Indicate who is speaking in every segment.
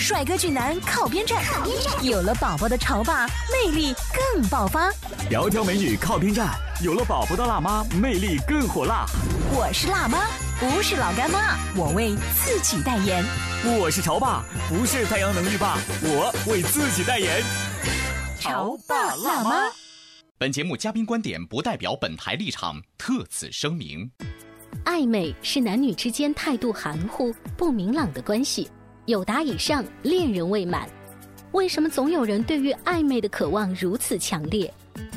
Speaker 1: 帅哥俊男靠边站，有了宝宝的潮爸魅力更爆发。
Speaker 2: 窈窕美女靠边站，有了宝宝的辣妈魅力更火辣。
Speaker 1: 我是辣妈，不是老干妈，我为自己代言。
Speaker 2: 我是潮爸，不是太阳能浴霸，我为自己代言。
Speaker 1: 潮爸辣妈。
Speaker 3: 本节目嘉宾观点不代表本台立场，特此声明。
Speaker 1: 暧昧是男女之间态度含糊、不明朗的关系。有达以上，恋人未满。为什么总有人对于暧昧的渴望如此强烈？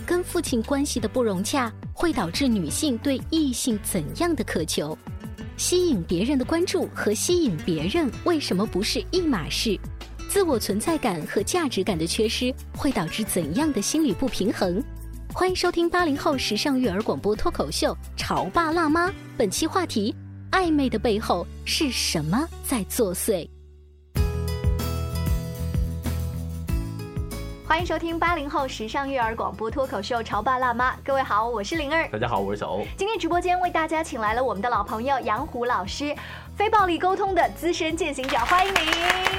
Speaker 1: 跟父亲关系的不融洽，会导致女性对异性怎样的渴求？吸引别人的关注和吸引别人为什么不是一码事？自我存在感和价值感的缺失，会导致怎样的心理不平衡？欢迎收听八零后时尚育儿广播脱口秀《潮爸辣妈》，本期话题：暧昧的背后是什么在作祟？
Speaker 4: 欢迎收听八零后时尚育儿广播脱口秀《潮爸辣妈》，各位好，我是灵儿，
Speaker 5: 大家好，我是小欧。
Speaker 4: 今天直播间为大家请来了我们的老朋友杨虎老师，非暴力沟通的资深践行者，欢迎您。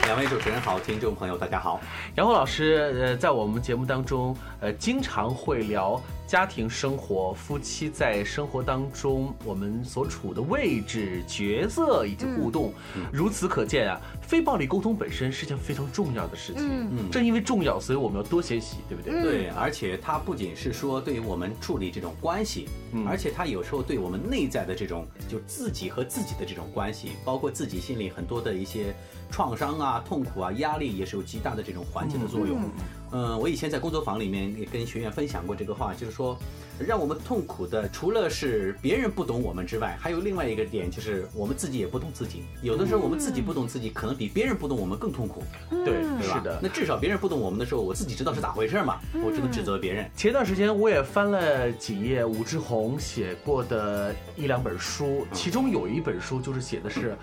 Speaker 6: 两位主持人好，听众朋友大家好。
Speaker 5: 杨红老师，呃，在我们节目当中，呃，经常会聊家庭生活、夫妻在生活当中我们所处的位置、角色以及互动。如此可见啊，非暴力沟通本身是件非常重要的事情。嗯，正因为重要，所以我们要多学习，对不对？
Speaker 6: 对，而且它不仅是说对于我们处理这种关系，而且它有时候对我们内在的这种就自己和自己的这种关系，包括自己心里很多的一些创伤啊、痛苦啊、压力，也是有极大的这种缓解的作用。嗯，我以前在工作坊里面也跟学员分享过这个话，就是说，让我们痛苦的除了是别人不懂我们之外，还有另外一个点就是我们自己也不懂自己。有的时候我们自己不懂自己，可能比别人不懂我们更痛苦。
Speaker 5: 对，
Speaker 6: 对吧？
Speaker 5: 是的。
Speaker 6: 那至少别人不懂我们的时候，我自己知道是咋回事嘛，我只能指责别人。
Speaker 5: 前段时间我也翻了几页武志红写过的一两本书，其中有一本书就是写的是。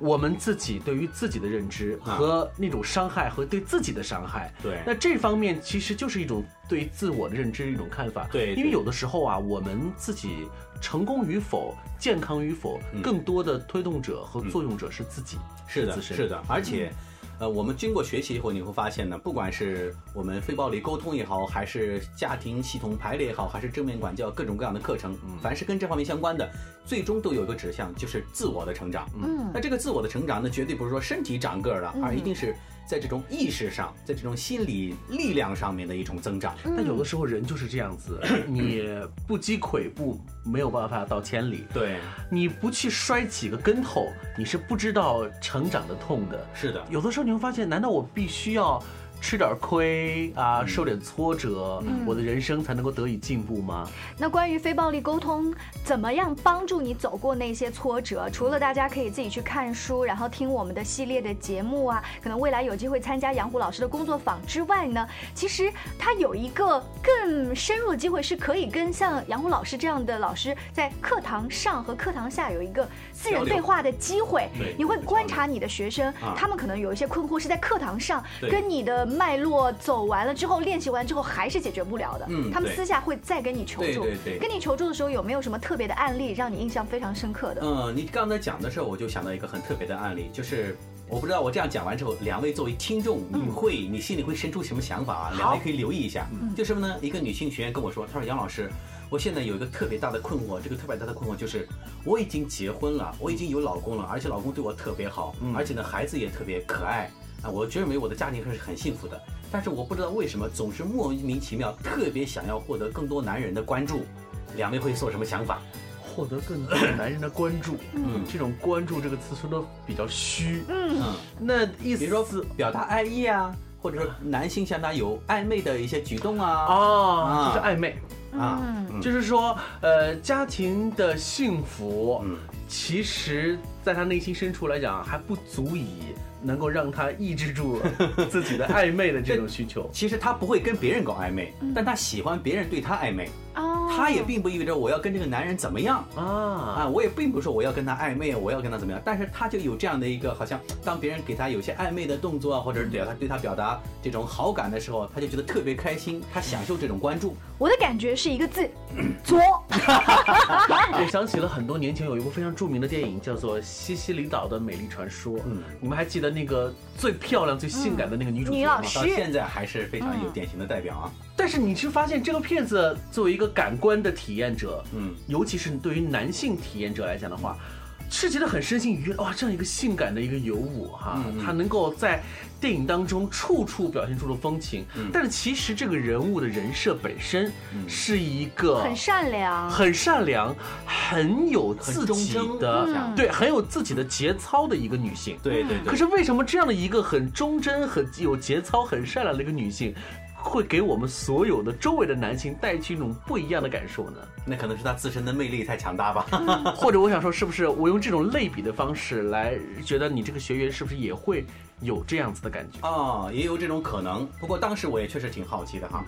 Speaker 5: 我们自己对于自己的认知和那种伤害和对自己的伤害，
Speaker 6: 对，
Speaker 5: 那这方面其实就是一种对自我的认知一种看法，
Speaker 6: 对，
Speaker 5: 因为有的时候啊，我们自己成功与否、健康与否，更多的推动者和作用者是自己，
Speaker 6: 是的，是的，而且。呃，我们经过学习以后，你会发现呢，不管是我们非暴力沟通也好，还是家庭系统排列也好，还是正面管教各种各样的课程，凡是跟这方面相关的，最终都有一个指向，就是自我的成长。嗯，那这个自我的成长呢，绝对不是说身体长个儿了，而一定是。在这种意识上，在这种心理力量上面的一种增长，
Speaker 5: 但有的时候人就是这样子，你不积跬步，没有办法到千里。
Speaker 6: 对，
Speaker 5: 你不去摔几个跟头，你是不知道成长的痛的。
Speaker 6: 是的，
Speaker 5: 有的时候你会发现，难道我必须要？吃点亏啊，受点挫折，我的人生才能够得以进步吗？
Speaker 4: 那关于非暴力沟通，怎么样帮助你走过那些挫折？除了大家可以自己去看书，然后听我们的系列的节目啊，可能未来有机会参加杨虎老师的工作坊之外呢，其实他有一个更深入的机会，是可以跟像杨虎老师这样的老师在课堂上和课堂下有一个私人对话的机会。你会观察你的学生，他们可能有一些困惑是在课堂上跟你的。脉络走完了之后，练习完之后还是解决不了的。嗯，他们私下会再跟你求助。
Speaker 6: 对对对，
Speaker 4: 跟你求助的时候有没有什么特别的案例让你印象非常深刻的？
Speaker 6: 嗯，你刚才讲的时候，我就想到一个很特别的案例，就是我不知道我这样讲完之后，两位作为听众，你会你心里会生出什么想法啊？两位可以留意一下。嗯就什么呢？一个女性学员跟我说，她说杨老师，我现在有一个特别大的困惑，这个特别大的困惑就是我已经结婚了，我已经有老公了，而且老公对我特别好，而且呢孩子也特别可爱。啊，我认为我的家庭还是很幸福的，但是我不知道为什么总是莫名其妙特别想要获得更多男人的关注，两位会做什么想法？
Speaker 5: 获得更多男人的关注，嗯，这种关注这个词说的比较虚，嗯，那意思
Speaker 6: 比如说表达爱意啊，或者说男性向他有暧昧的一些举动啊，
Speaker 5: 哦，就是暧昧。
Speaker 6: 啊，
Speaker 4: 嗯
Speaker 5: 就是说，呃，家庭的幸福，
Speaker 6: 嗯
Speaker 5: 其实在他内心深处来讲，还不足以能够让他抑制住 自己的暧昧的这种需求。
Speaker 6: 其实他不会跟别人搞暧昧，但他喜欢别人对他暧昧，
Speaker 4: 哦，
Speaker 6: 他也并不意味着我要跟这个男人怎么样。
Speaker 5: 啊，
Speaker 6: 啊，我也并不是说我要跟他暧昧，我要跟他怎么样，但是他就有这样的一个，好像当别人给他有些暧昧的动作啊，或者是对他对他表达这种好感的时候，他就觉得特别开心，他享受这种关注。
Speaker 4: 我的感觉是一个字，作。
Speaker 5: 我想起了很多年前有一部非常著名的电影，叫做《西西里岛的美丽传说》。
Speaker 6: 嗯
Speaker 5: 你们还记得那个最漂亮、最性感的那个女主角吗？
Speaker 4: 女老师
Speaker 6: 到现在还是非常有典型的代表啊。
Speaker 5: 但是你是发现这个片子作为一个感官的体验者，
Speaker 6: 嗯，
Speaker 5: 尤其是对于男性体验者来讲的话，是觉得很身心愉悦。哇，这样一个性感的一个尤物哈，他能够在电影当中处处表现出了风情。
Speaker 6: 嗯
Speaker 5: 但是其实这个人物的人设本身是一个
Speaker 4: 很善良，
Speaker 5: 很善良、很有自己的
Speaker 4: 嗯
Speaker 5: 对，很有自己的节操的一个女性。
Speaker 6: 对对对。
Speaker 5: 可是为什么这样的一个很忠贞、很有节操、很善良的一个女性，会给我们所有的周围的男性带去一种不一样的感受呢？
Speaker 6: 那可能是他自身的魅力太强大吧。
Speaker 5: 或者我想说，是不是我用这种类比的方式来觉得你这个学员是不是也会有这样子的感觉？
Speaker 6: 哦，也有这种可能。不过当时我也确实挺好奇的哈。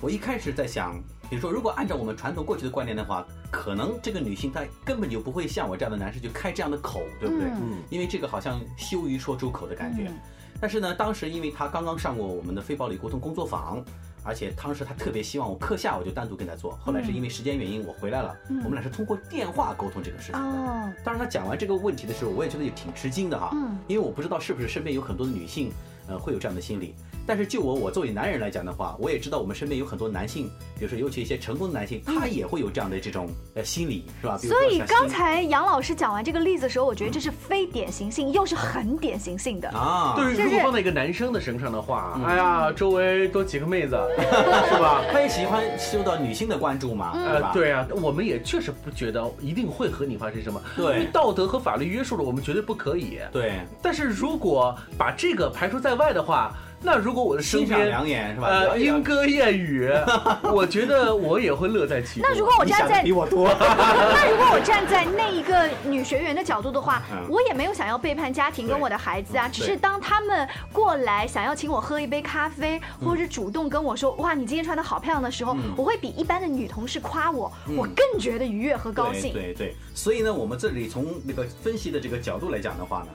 Speaker 6: 我一开始在想，比如说，如果按照我们传统过去的观念的话，可能这个女性她根本就不会像我这样的男士就开这样的口，对不对？
Speaker 4: 嗯
Speaker 6: 因为这个好像羞于说出口的感觉。
Speaker 4: 嗯
Speaker 6: 但是呢，当时因为他刚刚上过我们的非暴力沟通工作坊。而且当时他特别希望我课下我就单独跟他做，后来是因为时间原因我回来了，我们俩是通过电话沟通这个事情的。
Speaker 4: 哦，
Speaker 6: 当然，他讲完这个问题的时候，我也觉得也挺吃惊的哈，
Speaker 4: 嗯
Speaker 6: 因为我不知道是不是身边有很多的女性，呃，会有这样的心理。但是就我我作为男人来讲的话，我也知道我们身边有很多男性，比如说尤其一些成功的男性，他也会有这样的这种呃心理，是吧？
Speaker 4: 所以刚才杨老师讲完这个例子的时候，我觉得这是非典型性，又是很典型性的。
Speaker 6: 啊，
Speaker 5: 对，
Speaker 4: 就是
Speaker 5: 如果放在一个男生的身上的话，哎呀，周围多几个妹子，是吧？
Speaker 6: 他也喜欢受到女性的关注嘛，对吧？
Speaker 5: 呃，对啊，我们也确实不觉得一定会和你发生什么。
Speaker 6: 对
Speaker 5: 因为道德和法律约束了我们，绝对不可以。
Speaker 6: 对，
Speaker 5: 但是如果把这个排除在外的话，那如果我的身边
Speaker 6: 两眼是吧？
Speaker 5: 莺歌燕语，我觉得我也会乐在其中。
Speaker 4: 那如果我站在
Speaker 6: 比我多。
Speaker 4: 那如果我站在那一个女学员的角度的话，
Speaker 6: 嗯
Speaker 4: 我也没有想要背叛家庭跟我的孩子啊，只是当他们过来想要请我喝一杯咖啡，或者是主动跟我说哇你今天穿的好漂亮的时候，
Speaker 6: 嗯
Speaker 4: 我会比一般的女同事夸我，我更觉得愉悦和高兴。
Speaker 6: 对对对，所以呢，我们这里从那个分析的这个角度来讲的话呢，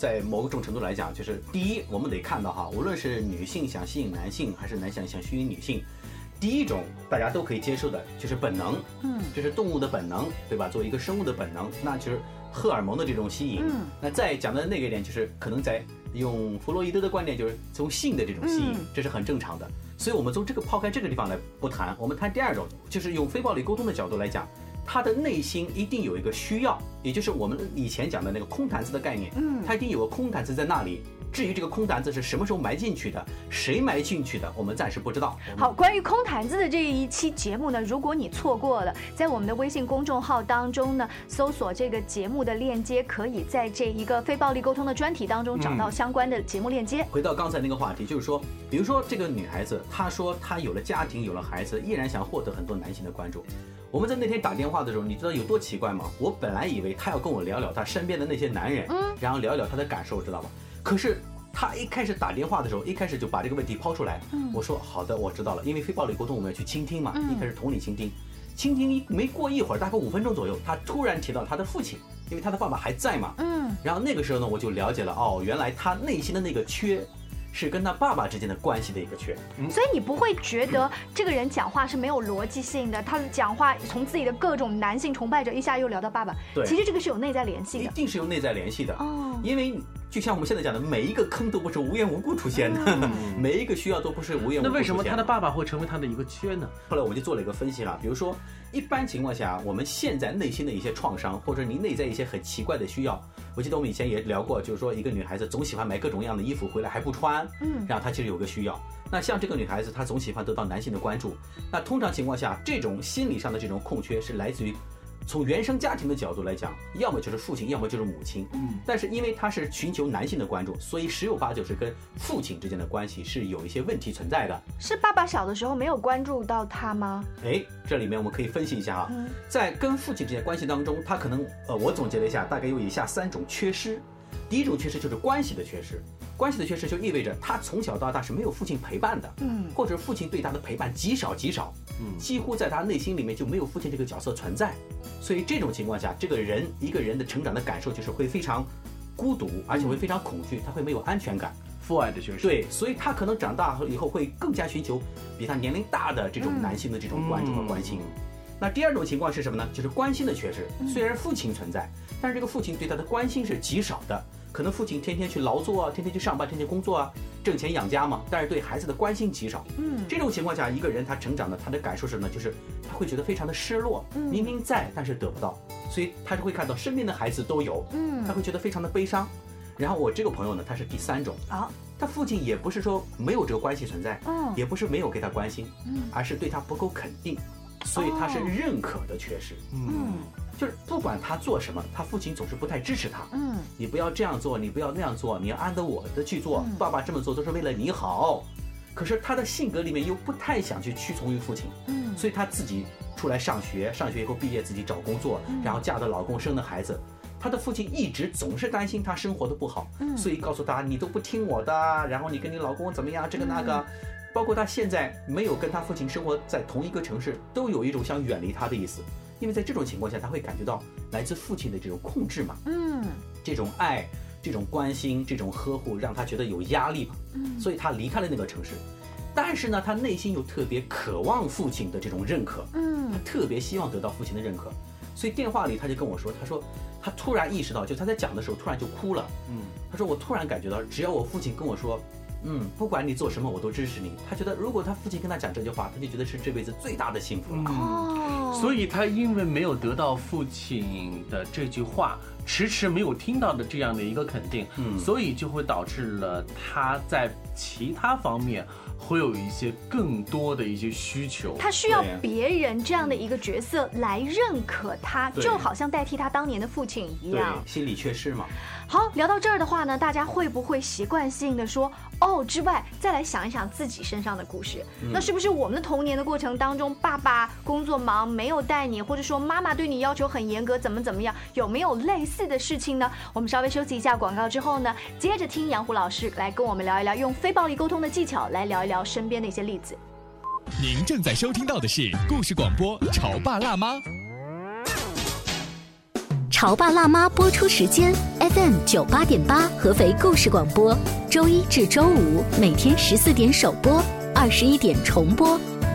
Speaker 6: 在某种程度来讲，就是第一，我们得看到哈，无论是女性想吸引男性，还是男性想吸引女性，第一种大家都可以接受的，就是本能，
Speaker 4: 嗯，
Speaker 6: 这是动物的本能，对吧？作为一个生物的本能，那就是荷尔蒙的这种吸引。
Speaker 4: 嗯
Speaker 6: 那再讲的那个一点，就是可能在用弗洛伊德的观点，就是从性的这种吸引，
Speaker 4: 嗯
Speaker 6: 这是很正常的。所以，我们从这个抛开这个地方来不谈，我们谈第二种，就是用非暴力沟通的角度来讲，他的内心一定有一个需要，也就是我们以前讲的那个空坛子的概念，
Speaker 4: 嗯
Speaker 6: 他一定有个空坛子在那里。至于这个空坛子是什么时候埋进去的，谁埋进去的，我们暂时不知道。
Speaker 4: 好，关于空坛子的这一期节目呢，如果你错过了，在我们的微信公众号当中呢，搜索这个节目的链接，可以在这一个非暴力沟通的专题当中找到相关的节目链接。
Speaker 6: 回到刚才那个话题，就是说，比如说这个女孩子，她说她有了家庭，有了孩子，依然想获得很多男性的关注。我们在那天打电话的时候，你知道有多奇怪吗？我本来以为他要跟我聊聊他身边的那些男人，
Speaker 4: 嗯
Speaker 6: 然后聊一聊他的感受，知道吧？可是他一开始打电话的时候，一开始就把这个问题抛出来。
Speaker 4: 嗯
Speaker 6: 我说好的，我知道了，因为非暴力沟通我们要去倾听嘛，
Speaker 4: 嗯
Speaker 6: 一开始同理倾听。倾听一没过一会儿，大概五分钟左右，他突然提到他的父亲，因为他的爸爸还在嘛。
Speaker 4: 嗯，
Speaker 6: 然后那个时候呢，我就了解了，哦，原来他内心的那个缺，是跟他爸爸之间的关系的一个缺。
Speaker 4: 所以你不会觉得这个人讲话是没有逻辑性的，他讲话从自己的各种男性崇拜者一下又聊到爸爸，
Speaker 6: 对
Speaker 4: 其实这个是有内在联系的一。
Speaker 6: 定是有内在联系的。
Speaker 4: 哦，
Speaker 6: 因为就像我们现在讲的，每一个坑都不是无缘无故出现的，每一个需要都不是无缘无故出现
Speaker 5: 那为什么他的爸爸会成为他的一个缺呢？
Speaker 6: 后来我们就做了一个分析了，比如说，一般情况下，我们现在内心的一些创伤，或者您内在一些很奇怪的需要，我记得我们以前也聊过，就是说一个女孩子总喜欢买各种各样的衣服回来还不穿，
Speaker 4: 嗯
Speaker 6: 然后她其实有个需要。那像这个女孩子，她总喜欢得到男性的关注，那通常情况下，这种心理上的这种空缺是来自于。从原生家庭的角度来讲，要么就是父亲，要么就是母亲。嗯，但是因为他是寻求男性的关注，所以十有八九是跟父亲之间的关系是有一些问题存在的。
Speaker 4: 是爸爸小的时候没有关注到他吗？
Speaker 6: 哎，这里面我们可以分析一下哈，在跟父亲之间关系当中，他可能呃，我总结了一下，大概有以下三种缺失。第一种缺失就是关系的缺失，关系的缺失就意味着他从小到大是没有父亲陪伴的，嗯，或者父亲对他的陪伴极少极少，嗯，几乎在他内心里面就没有父亲这个角色存在，所以这种情况下，这个人一个人的成长的感受就是会非常孤独，而且会非常恐惧，他会没有安全感，
Speaker 5: 父爱的缺失，
Speaker 6: 对，所以他可能长大以后会更加寻求比他年龄大的这种男性的这种关注和关心。那第二种情况是什么呢？就是关心的缺失，虽然父亲存在，但是这个父亲对他的关心是极少的。可能父亲天天去劳作啊，天天去上班，天天工作啊，挣钱养家嘛。但是对孩子的关心极少。嗯，这种情况下，一个人他成长的他的感受是什么？就是他会觉得非常的失落。嗯，明明在，但是得不到，所以他就会看到身边的孩子都有。嗯，他会觉得非常的悲伤。然后我这个朋友呢，他是第三种啊，他父亲也不是说没有这个关系存在，嗯，也不是没有给他关心，嗯，而是对他不够肯定，所以他是认可的缺失。嗯。就是不管他做什么，他父亲总是不太支持他。嗯，你不要这样做，你不要那样做，你要按照我的去做。爸爸这么做都是为了你好。可是他的性格里面又不太想去屈从于父亲。嗯，所以他自己出来上学，上学以后毕业自己找工作，然后嫁的老公生的孩子。他的父亲一直总是担心他生活的不好，所以告诉他你都不听我的，然后你跟你老公怎么样，这个那个。包括他现在没有跟他父亲生活在同一个城市，都有一种想远离他的意思。因为在这种情况下，他会感觉到来自父亲的这种控制嘛，嗯，这种爱、这种关心、这种呵护，让他觉得有压力嘛，嗯，所以他离开了那个城市。但是呢，他内心又特别渴望父亲的这种认可，嗯，他特别希望得到父亲的认可。所以电话里他就跟我说，他说他突然意识到，就他在讲的时候突然就哭了，嗯，他说我突然感觉到，只要我父亲跟我说。嗯，不管你做什么，我都支持你。他觉得，如果他父亲跟他讲这句话，他就觉得是这辈子最大的幸福了。
Speaker 5: 哦，所以他因为没有得到父亲的这句话，迟迟没有听到的这样的一个肯定，嗯，所以就会导致了他在其他方面。会有一些更多的一些需求，
Speaker 4: 他需要别人这样的一个角色来认可他，就好像代替他当年的父亲一样，
Speaker 6: 心理缺失嘛。
Speaker 4: 好，聊到这儿的话呢，大家会不会习惯性的说哦之外，再来想一想自己身上的故事？那是不是我们的童年的过程当中，爸爸工作忙没有带你，或者说妈妈对你要求很严格，怎么怎么样？有没有类似的事情呢？我们稍微休息一下广告之后呢，接着听杨虎老师来跟我们聊一聊用非暴力沟通的技巧来聊一聊身边的一些例子。
Speaker 3: 您正在收听到的是故事广播《潮爸辣妈》。
Speaker 1: 潮爸辣妈播出时间：FM 九八点八，合肥故事广播，周一至周五每天十四点首播，二十一点重播。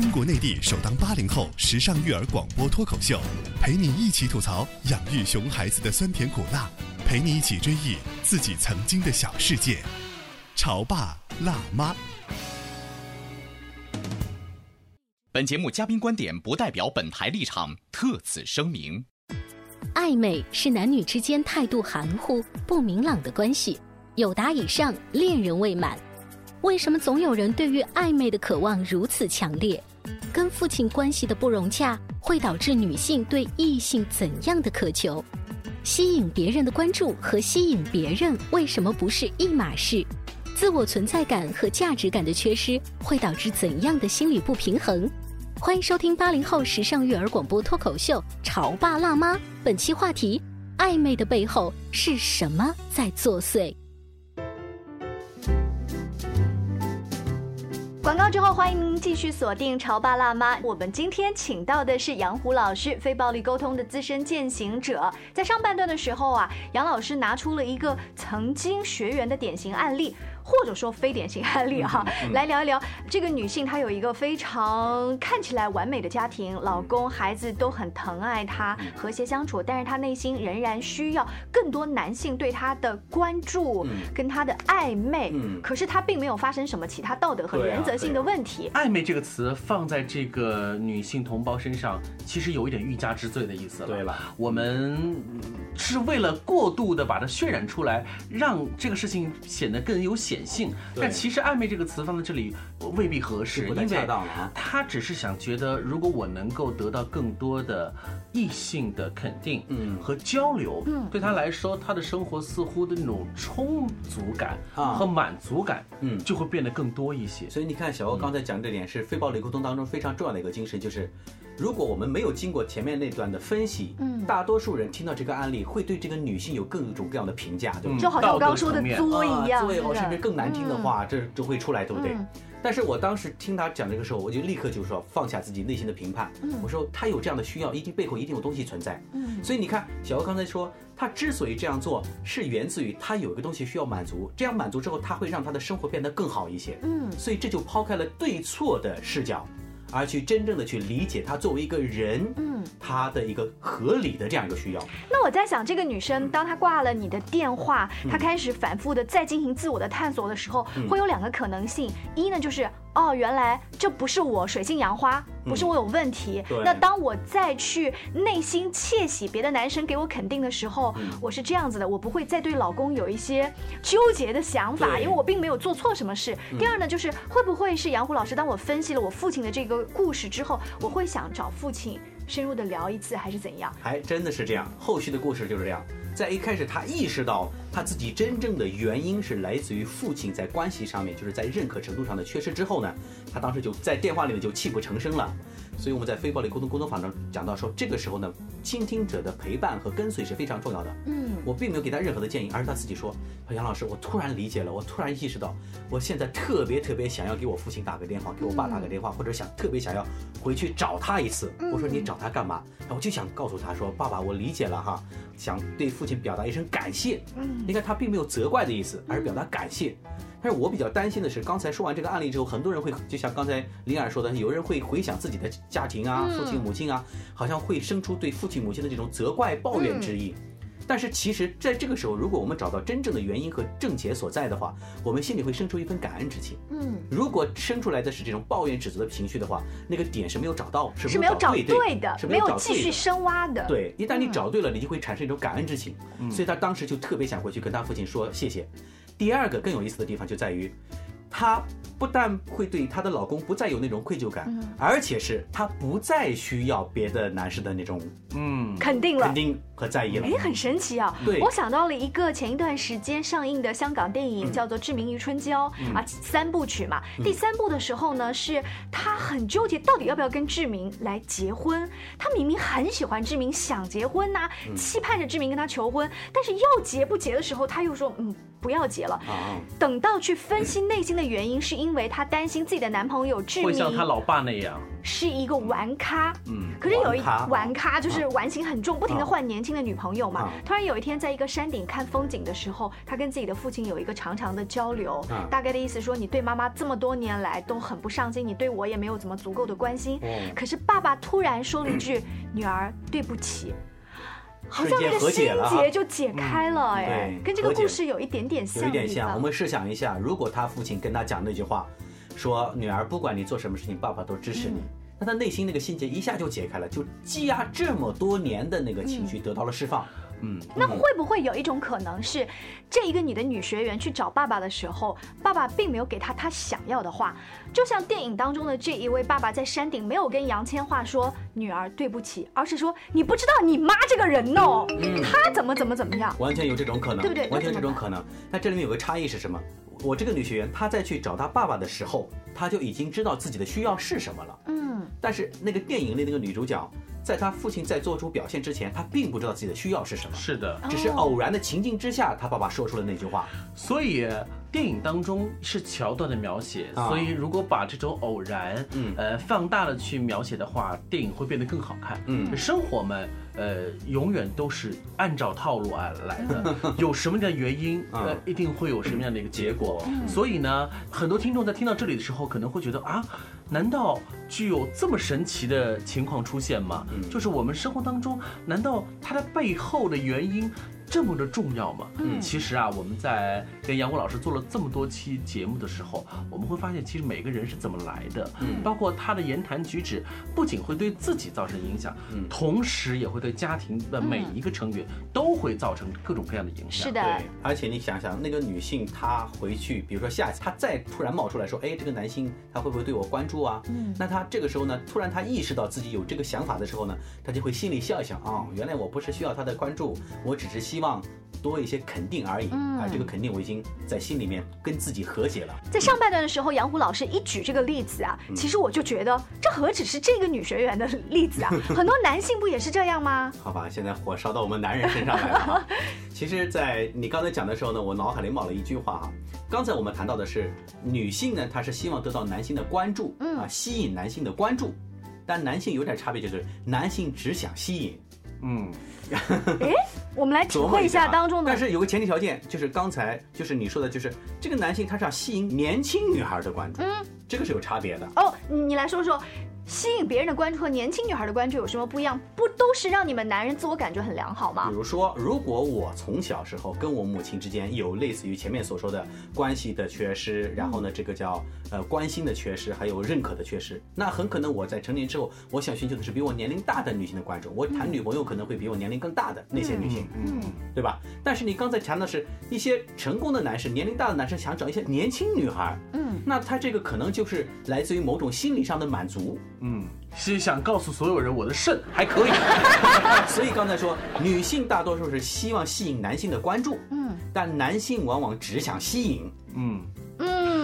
Speaker 3: 中国内地首档八零后时尚育儿广播脱口秀，陪你一起吐槽养育熊孩子的酸甜苦辣，陪你一起追忆自己曾经的小世界。潮爸辣妈。本节目嘉宾观点不代表本台立场，特此声明。
Speaker 1: 暧昧是男女之间态度含糊、不明朗的关系。有达以上，恋人未满，为什么总有人对于暧昧的渴望如此强烈？跟父亲关系的不融洽会导致女性对异性怎样的渴求？吸引别人的关注和吸引别人为什么不是一码事？自我存在感和价值感的缺失会导致怎样的心理不平衡？欢迎收听八零后时尚育儿广播脱口秀《潮爸辣妈》，本期话题：暧昧的背后是什么在作祟？
Speaker 4: 广告之后，欢迎您继续锁定《潮爸辣妈》。我们今天请到的是杨虎老师，非暴力沟通的资深践行者。在上半段的时候啊，杨老师拿出了一个曾经学员的典型案例。或者说非典型案例哈，来聊一聊这个女性她有一个非常看起来完美的家庭，老公孩子都很疼爱她，和谐相处，但是她内心仍然需要更多男性对她的关注跟她的暧昧，可是她并没有发生什么其他道德和原则性的问题。
Speaker 5: 暧昧这个词放在这个女性同胞身上，其实有一点欲加之罪的意思了。
Speaker 6: 对了，
Speaker 5: 我们是为了过度的把它渲染出来，让这个事情显得更有显性。但其实暧昧这个词放在这里未必合适，因为他只是想觉得，如果我能够得到更多的异性的肯定，嗯，和交流，嗯，对他来说，他的生活似乎的那种充足感啊和满足感，嗯，就会变得更多一些。
Speaker 6: 所以你看，小欧刚才讲这点是非暴力沟通当中非常重要的一个精神，就是。如果我们没有经过前面那段的分析，嗯，大多数人听到这个案例会对这个女性有各种各样的评价，对吧？
Speaker 4: 就好像我刚刚说的作一样，
Speaker 6: 作甚至更难听的话，这就会出来，对不对？但是我当时听他讲这个时候，我就立刻就说放下自己内心的评判，我说他有这样的需要，一定背后一定有东西存在。嗯，所以你看，小欧刚才说他之所以这样做，是源自于他有一个东西需要满足，这样满足之后，他会让他的生活变得更好一些。嗯，所以这就抛开了对错的视角。而去真正的去理解他作为一个人，嗯，他的一个合理的这样一个需要。
Speaker 4: 那我在想，这个女生当她挂了你的电话，她开始反复的再进行自我的探索的时候，会有两个可能性，一呢就是。哦，原来这不是我水性杨花，不是我有问题。那当我再去内心窃喜别的男生给我肯定的时候，我是这样子的，我不会再对老公有一些纠结的想法，因为我并没有做错什么事。第二呢，就是会不会是杨虎老师，当我分析了我父亲的这个故事之后，我会想找父亲深入的聊一次，还是怎样？
Speaker 6: 还真的是这样，后续的故事就是这样。在一开始，他意识到他自己真正的原因是来自于父亲在关系上面，就是在认可程度上的缺失之后呢，他当时就在电话里面就泣不成声了。所以我们在非暴力沟通沟通坊中讲到说，这个时候呢，倾听者的陪伴和跟随是非常重要的。嗯，我并没有给他任何的建议，而是他自己说：“杨老师，我突然理解了，我突然意识到，我现在特别特别想要给我父亲打个电话，给我爸打个电话，或者想特别想要回去找他一次。”我说：“你找他干嘛？”我就想告诉他说：“爸爸，我理解了哈，想对父亲表达一声感谢。”嗯，你看他并没有责怪的意思，而是表达感谢。但是我比较担心的是，刚才说完这个案例之后，很多人会就像刚才林儿说的，有人会回想自己的家庭啊，父亲母亲啊，好像会生出对父亲母亲的这种责怪抱怨之意。但是其实在这个时候，如果我们找到真正的原因和症结所在的话，我们心里会生出一份感恩之情。嗯，如果生出来的是这种抱怨指责的情绪的话，那个点是没有找到，
Speaker 4: 是没有找对的，
Speaker 6: 是
Speaker 4: 没有继续深挖的。
Speaker 6: 对，一旦你找对了，你就会产生一种感恩之情。所以他当时就特别想回去跟他父亲说谢谢。第二个更有意思的地方就在于，她不但会对她的老公不再有那种愧疚感，而且是她不再需要别的男士的那种
Speaker 4: 嗯肯定了
Speaker 6: 肯定和在意了。
Speaker 4: 哎，很神奇啊！
Speaker 6: 对，
Speaker 4: 我想到了一个前一段时间上映的香港电影，叫做《志明与春娇》啊，三部曲嘛。第三部的时候呢，是她很纠结，到底要不要跟志明来结婚。她明明很喜欢志明，想结婚呐，期盼着志明跟她求婚，但是要结不结的时候，她又说嗯。不要结了，等到去分析内心的原因，是因为她担心自己的男朋友志明
Speaker 5: 会像她老爸那样。
Speaker 4: 是一个玩咖，嗯，可是有一玩咖。就是玩心很重，不停的换年轻的女朋友嘛。突然有一天，在一个山顶看风景的时候，他跟自己的父亲有一个长长的交流，大概的意思说，你对妈妈这么多年来都很不上心，你对我也没有怎么足够的关心。可是爸爸突然说了一句：“女儿，对不起。”好像那个心结就解开了，哎，跟这个故事有一点点像。
Speaker 6: 有一点像。我们试想一下，如果他父亲跟他讲那句话，说女儿，不管你做什么事情，爸爸都支持你，那他内心那个心结一下就解开了，就积压这么多年的那个情绪得到了释放。
Speaker 4: 嗯，那会不会有一种可能是，这一个你的女学员去找爸爸的时候，爸爸并没有给她她想要的话，就像电影当中的这一位爸爸在山顶没有跟杨千嬅说女儿对不起，而是说你不知道你妈这个人哦，她怎么怎么怎么样，
Speaker 6: 完全有这种可能，
Speaker 4: 对不对？
Speaker 6: 完全这种可能。那这里面有个差异是什么？我这个女学员她在去找她爸爸的时候，她就已经知道自己的需要是什么了。嗯，但是那个电影里那个女主角。在他父亲在做出表现之前，他并不知道自己的需要是什么。
Speaker 5: 是的，
Speaker 6: 只是偶然的情境之下，他爸爸说出了那句话。
Speaker 5: 所以电影当中是桥段的描写，所以如果把这种偶然，嗯，呃，放大了去描写的话，电影会变得更好看。嗯，生活们。呃，永远都是按照套路啊来的，有什么样的原因，呃，一定会有什么样的一个结果。所以呢，很多听众在听到这里的时候，可能会觉得啊，难道具有这么神奇的情况出现吗？就是我们生活当中，难道它的背后的原因？这么的重要吗？嗯，其实啊，我们在跟杨虎老师做了这么多期节目的时候，我们会发现，其实每个人是怎么来的，嗯，包括他的言谈举止，不仅会对自己造成影响，嗯，同时也会对家庭的每一个成员都会造成各种各样的影响。
Speaker 4: 是的，
Speaker 6: 对。而且你想想，那个女性她回去，比如说下一次她再突然冒出来说，哎，这个男性他会不会对我关注啊？嗯，那她这个时候呢，突然她意识到自己有这个想法的时候呢，她就会心里笑一笑啊，原来我不是需要他的关注，我只是希望。多一些肯定而已，啊，这个肯定我已经在心里面跟自己和解了。
Speaker 4: 在上半段的时候，杨虎老师一举这个例子啊，其实我就觉得这何止是这个女学员的例子啊，很多男性不也是这样吗？
Speaker 6: 好吧，现在火烧到我们男人身上来了。其实，在你刚才讲的时候呢，我脑海里冒了一句话哈。刚才我们谈到的是女性呢，她是希望得到男性的关注，啊，吸引男性的关注，但男性有点差别，就是男性只想吸引。
Speaker 4: 嗯，哎，我们来体会一下当中的。
Speaker 6: 但是有个前提条件，就是刚才就是你说的，就是这个男性他是要吸引年轻女孩的关注，嗯，这个是有差别的。
Speaker 4: 哦，你来说说。吸引别人的关注和年轻女孩的关注有什么不一样？不都是让你们男人自我感觉很良好吗？
Speaker 6: 比如说，如果我从小时候跟我母亲之间有类似于前面所说的关系的缺失，然后呢，这个叫呃关心的缺失，还有认可的缺失，那很可能我在成年之后，我想寻求的是比我年龄大的女性的关注。我谈女朋友可能会比我年龄更大的那些女性，嗯，对吧？但是你刚才谈的是一些成功的男士，年龄大的男生想找一些年轻女孩，嗯，那他这个可能就是来自于某种心理上的满足。
Speaker 5: 嗯，是想告诉所有人我的肾还可以，
Speaker 6: 所以刚才说女性大多数是希望吸引男性的关注，嗯，但男性往往只想吸引，嗯。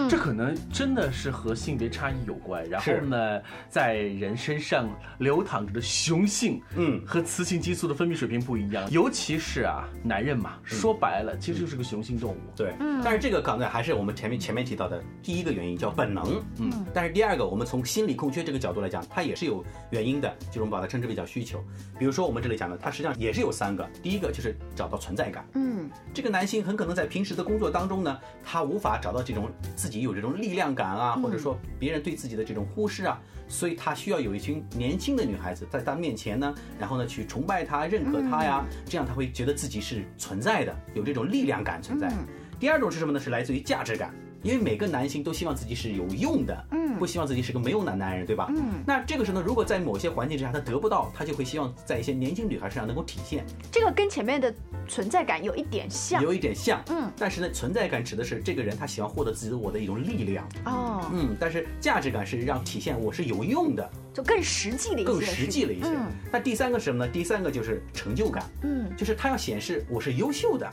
Speaker 5: 这可能真的是和性别差异有关，然后呢，在人身上流淌着的雄性，嗯，和雌性激素的分泌水平不一样，尤其是啊，男人嘛，说白了，其实就是个雄性动物。
Speaker 6: 对，嗯。但是这个刚才还是我们前面前面提到的第一个原因叫本能，嗯。但是第二个，我们从心理空缺这个角度来讲，它也是有原因的，就是我们把它称之为叫需求。比如说我们这里讲的，它实际上也是有三个，第一个就是找到存在感，嗯。这个男性很可能在平时的工作当中呢，他无法找到这种自己。有这种力量感啊，或者说别人对自己的这种忽视啊，所以他需要有一群年轻的女孩子在他面前呢，然后呢去崇拜他、认可他呀，这样他会觉得自己是存在的，有这种力量感存在。第二种是什么呢？是来自于价值感。因为每个男性都希望自己是有用的，嗯，不希望自己是个没用的男人，对吧？嗯，那这个时候呢，如果在某些环境之下他得不到，他就会希望在一些年轻女孩身上能够体现。
Speaker 4: 这个跟前面的存在感有一点像，
Speaker 6: 有一点像，嗯。但是呢，存在感指的是这个人他喜欢获得自己的我的一种力量，哦，嗯。但是价值感是让体现我是有用的，
Speaker 4: 就更实际的一些，
Speaker 6: 更实际了一些。那第三个是什么呢？第三个就是成就感，嗯，就是他要显示我是优秀的。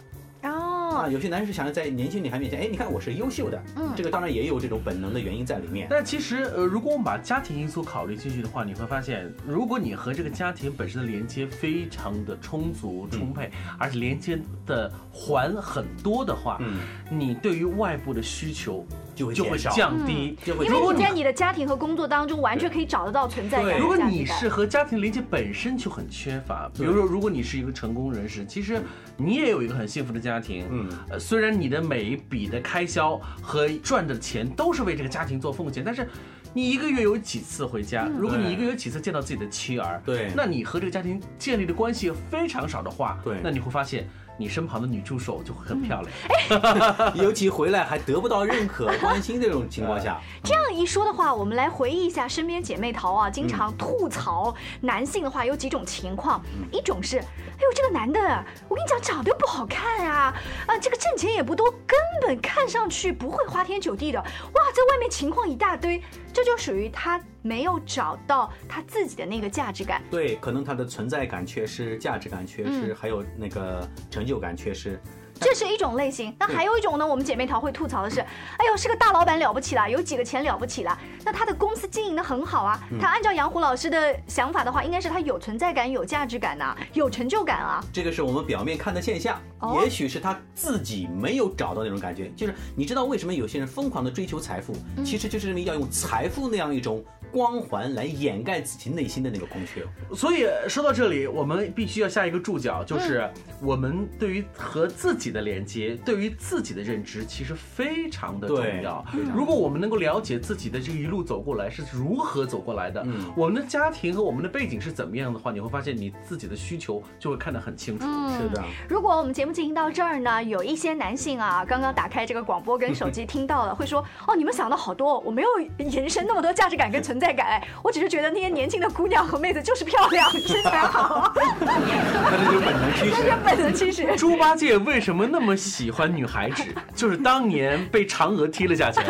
Speaker 6: 啊，有些男士想要在年轻女孩面前，哎，你看我是优秀的，嗯，这个当然也有这种本能的原因在里面。
Speaker 5: 但其实，呃，如果我们把家庭因素考虑进去的话，你会发现，如果你和这个家庭本身的连接非常的充足充沛，而且连接的环很多的话，嗯，你对于外部的需求。
Speaker 6: 就会
Speaker 5: 就会降低，
Speaker 4: 因为你在你的家庭和工作当中完全可以找得到存在感。
Speaker 5: 如果你是和家庭连接本身就很缺乏，比如说如果你是一个成功人士，其实你也有一个很幸福的家庭。嗯，呃，虽然你的每一笔的开销和赚的钱都是为这个家庭做奉献，但是你一个月有几次回家？如果你一个月有几次见到自己的妻儿，
Speaker 6: 对，
Speaker 5: 那你和这个家庭建立的关系非常少的话，
Speaker 6: 对，
Speaker 5: 那你会发现。你身旁的女助手就会很漂亮，
Speaker 6: 尤其回来还得不到认可、关心这种情况下。
Speaker 4: 这样一说的话，我们来回忆一下身边姐妹淘啊，经常吐槽男性的话有几种情况，一种是，哎呦这个男的，我跟你讲长得又不好看啊，啊这个挣钱也不多，根本看上去不会花天酒地的，哇在外面情况一大堆，这就属于他。没有找到他自己的那个价值感，
Speaker 6: 对，可能他的存在感缺失，价值感缺失，还有那个成就感缺失。
Speaker 4: 这是一种类型。那还有一种呢，我们姐妹淘会吐槽的是，哎呦，是个大老板了不起啦，有几个钱了不起啦。那他的公司经营的很好啊，他按照杨虎老师的想法的话，应该是他有存在感、有价值感呐、有成就感啊。
Speaker 6: 这个是我们表面看的现象，
Speaker 4: 哦
Speaker 6: 也许是他自己没有找到那种感觉。就是你知道为什么有些人疯狂的追求财富，
Speaker 4: 嗯
Speaker 6: 其实就是因为要用财富那样一种光环来掩盖自己内心的那个空缺。
Speaker 5: 所以说到这里，我们必须要下一个注脚，就是我们对于和自己的连接，对于自己的认知，其实非常的重要。如果我们能够了解自己的这一路走过来是如何走过来的，
Speaker 6: 嗯
Speaker 5: 我们的家庭和我们的背景是怎么样的话，你会发现你自己的需求就会看得很清楚。
Speaker 6: 是的，
Speaker 4: 如果我们节目进行到这儿呢，有一些男性啊，刚刚打开这个广播跟手机听到了，会说哦，你们想的好多，我没有延伸那么多价值感跟 存在感，哎我只是觉得那些年轻的姑娘和妹子就是漂亮，身材好，
Speaker 6: 那这就是本能趋势。
Speaker 4: 那是本能趋势。
Speaker 5: 猪八戒为什么那么喜欢女孩子？就是当年被嫦娥踢了下去，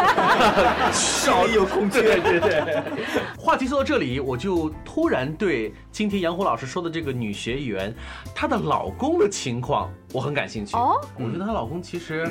Speaker 6: 少有空缺。
Speaker 5: 对对对。话题说到这里，我就突然对今天杨虎老师说的这个女学员，她的老公的情况我很感兴趣。
Speaker 4: 哦，
Speaker 5: 我觉得她老公其实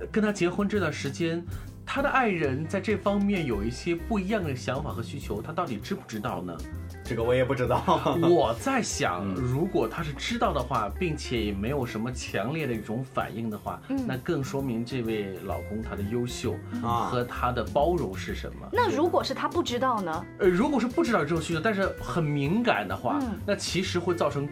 Speaker 5: 呃跟她结婚这段时间。她的爱人在这方面有一些不一样的想法和需求，他到底知不知道呢？
Speaker 6: 这个我也不知道。
Speaker 5: 我在想，如果他是知道的话，并且也没有什么强烈的一种反应的话，那更说明这位老公他的优秀
Speaker 6: 啊
Speaker 5: 和他的包容是什么。
Speaker 4: 那如果是他不知道呢？
Speaker 5: 呃，如果是不知道这种需求，但是很敏感的话，
Speaker 4: 嗯
Speaker 5: 那其实会造成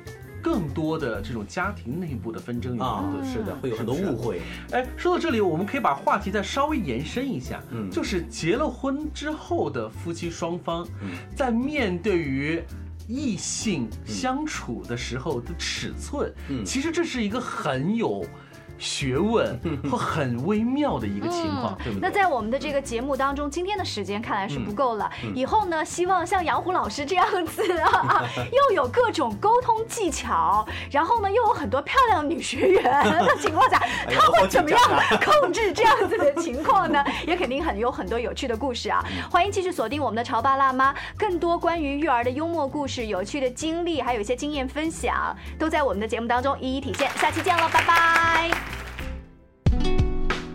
Speaker 5: 更多的这种家庭内部的纷争与矛
Speaker 6: 啊
Speaker 5: 盾。，
Speaker 6: 是的，会有很多误会。
Speaker 5: 哎，说到这里，我们可以把话题再稍微延伸一下，
Speaker 6: 嗯
Speaker 5: 就是结了婚之后的夫妻双方，
Speaker 6: 嗯
Speaker 5: 在面对于异性相处的时候的尺寸，
Speaker 6: 嗯
Speaker 5: 其实这是一个很有学问 和很微妙的一个情况，对不对？
Speaker 4: 嗯那在我们的这个节目当中，今天的时间看来是不够了。
Speaker 5: 嗯
Speaker 4: 以后呢，希望像杨虎老师这样子啊，又有各种沟通技巧，然后呢，又有很多漂亮的女学员的情况下，他会怎么样控制这样子的情况呢？也肯定很有很多有趣的故事啊！
Speaker 5: 嗯
Speaker 4: 欢迎继续锁定我们的潮爸辣妈，更多关于育儿的幽默故事、有趣的经历，还有一些经验分享，都在我们的节目当中一一体现。下期见了，拜拜。